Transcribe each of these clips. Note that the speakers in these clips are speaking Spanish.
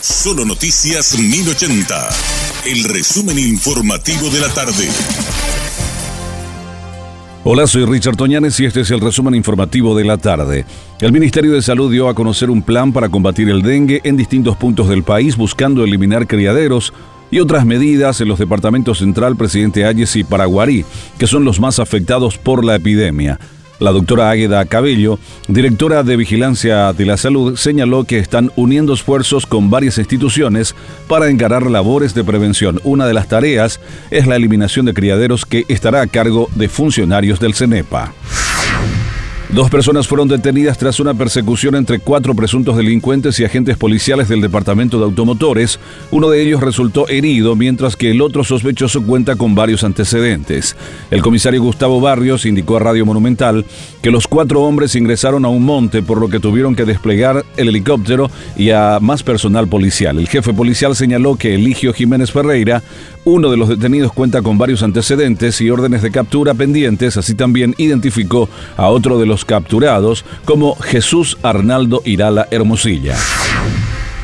Solo Noticias 1080. El resumen informativo de la tarde. Hola, soy Richard Toñanes y este es el resumen informativo de la tarde. El Ministerio de Salud dio a conocer un plan para combatir el dengue en distintos puntos del país buscando eliminar criaderos y otras medidas en los departamentos Central, Presidente Ayes y Paraguarí, que son los más afectados por la epidemia. La doctora Águeda Cabello, directora de Vigilancia de la Salud, señaló que están uniendo esfuerzos con varias instituciones para encarar labores de prevención. Una de las tareas es la eliminación de criaderos que estará a cargo de funcionarios del CENEPA. Dos personas fueron detenidas tras una persecución entre cuatro presuntos delincuentes y agentes policiales del Departamento de Automotores. Uno de ellos resultó herido, mientras que el otro sospechoso cuenta con varios antecedentes. El comisario Gustavo Barrios indicó a Radio Monumental que los cuatro hombres ingresaron a un monte, por lo que tuvieron que desplegar el helicóptero y a más personal policial. El jefe policial señaló que Eligio Jiménez Ferreira, uno de los detenidos, cuenta con varios antecedentes y órdenes de captura pendientes, así también identificó a otro de los capturados como Jesús Arnaldo Irala Hermosilla.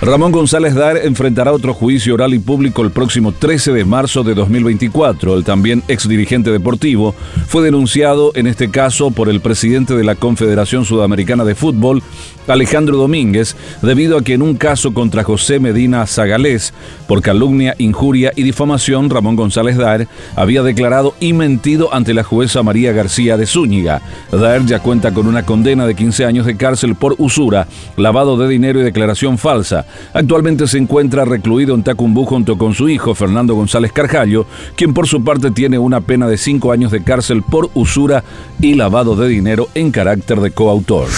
Ramón González Dar enfrentará otro juicio oral y público el próximo 13 de marzo de 2024. El también ex dirigente deportivo fue denunciado en este caso por el presidente de la Confederación Sudamericana de Fútbol, Alejandro Domínguez, debido a que en un caso contra José Medina Zagalés por calumnia, injuria y difamación, Ramón González Dar había declarado y mentido ante la jueza María García de Zúñiga. Dar ya cuenta con una condena de 15 años de cárcel por usura, lavado de dinero y declaración falsa. Actualmente se encuentra recluido en Tacumbú junto con su hijo Fernando González Carjallo, quien por su parte tiene una pena de cinco años de cárcel por usura y lavado de dinero en carácter de coautor.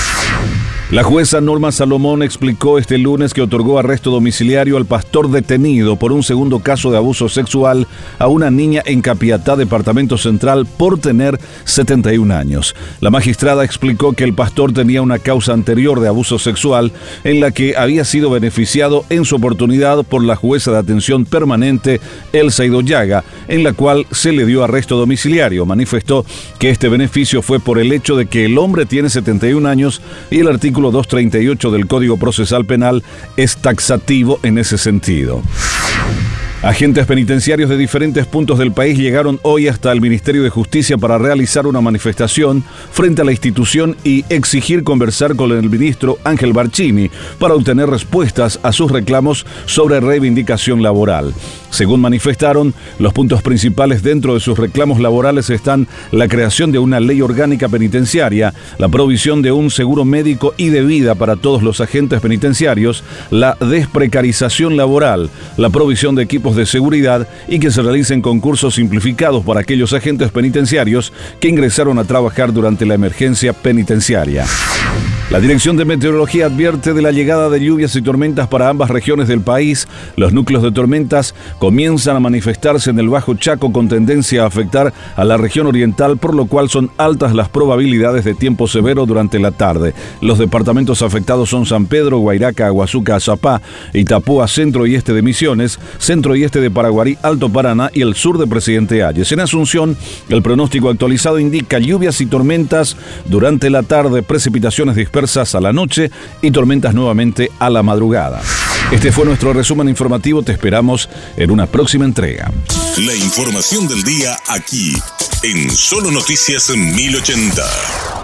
La jueza Norma Salomón explicó este lunes que otorgó arresto domiciliario al pastor detenido por un segundo caso de abuso sexual a una niña en Capiatá, Departamento Central, por tener 71 años. La magistrada explicó que el pastor tenía una causa anterior de abuso sexual en la que había sido beneficiado en su oportunidad por la jueza de atención permanente Elsa Idoyaga, en la cual se le dio arresto domiciliario. Manifestó que este beneficio fue por el hecho de que el hombre tiene 71 años y el artículo 238 del Código Procesal Penal es taxativo en ese sentido. Agentes penitenciarios de diferentes puntos del país llegaron hoy hasta el Ministerio de Justicia para realizar una manifestación frente a la institución y exigir conversar con el ministro Ángel Barcini para obtener respuestas a sus reclamos sobre reivindicación laboral. Según manifestaron, los puntos principales dentro de sus reclamos laborales están la creación de una ley orgánica penitenciaria, la provisión de un seguro médico y de vida para todos los agentes penitenciarios, la desprecarización laboral, la provisión de equipos de seguridad y que se realicen concursos simplificados para aquellos agentes penitenciarios que ingresaron a trabajar durante la emergencia penitenciaria. La Dirección de Meteorología advierte de la llegada de lluvias y tormentas para ambas regiones del país. Los núcleos de tormentas comienzan a manifestarse en el Bajo Chaco con tendencia a afectar a la región oriental, por lo cual son altas las probabilidades de tiempo severo durante la tarde. Los departamentos afectados son San Pedro, Guairaca, Aguazuca, Azapá, Itapúa, centro y este de Misiones, centro y este de Paraguarí, Alto Paraná y el sur de Presidente Ayes. En Asunción, el pronóstico actualizado indica lluvias y tormentas durante la tarde, precipitaciones a la noche y tormentas nuevamente a la madrugada. Este fue nuestro resumen informativo, te esperamos en una próxima entrega. La información del día aquí, en Solo Noticias 1080.